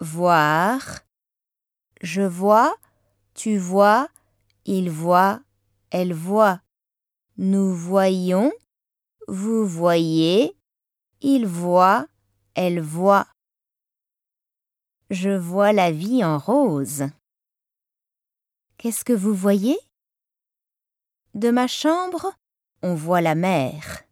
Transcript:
voir. Je vois, tu vois, il voit, elle voit. Nous voyons, vous voyez, il voit, elle voit. Je vois la vie en rose. Qu'est-ce que vous voyez? De ma chambre, on voit la mer.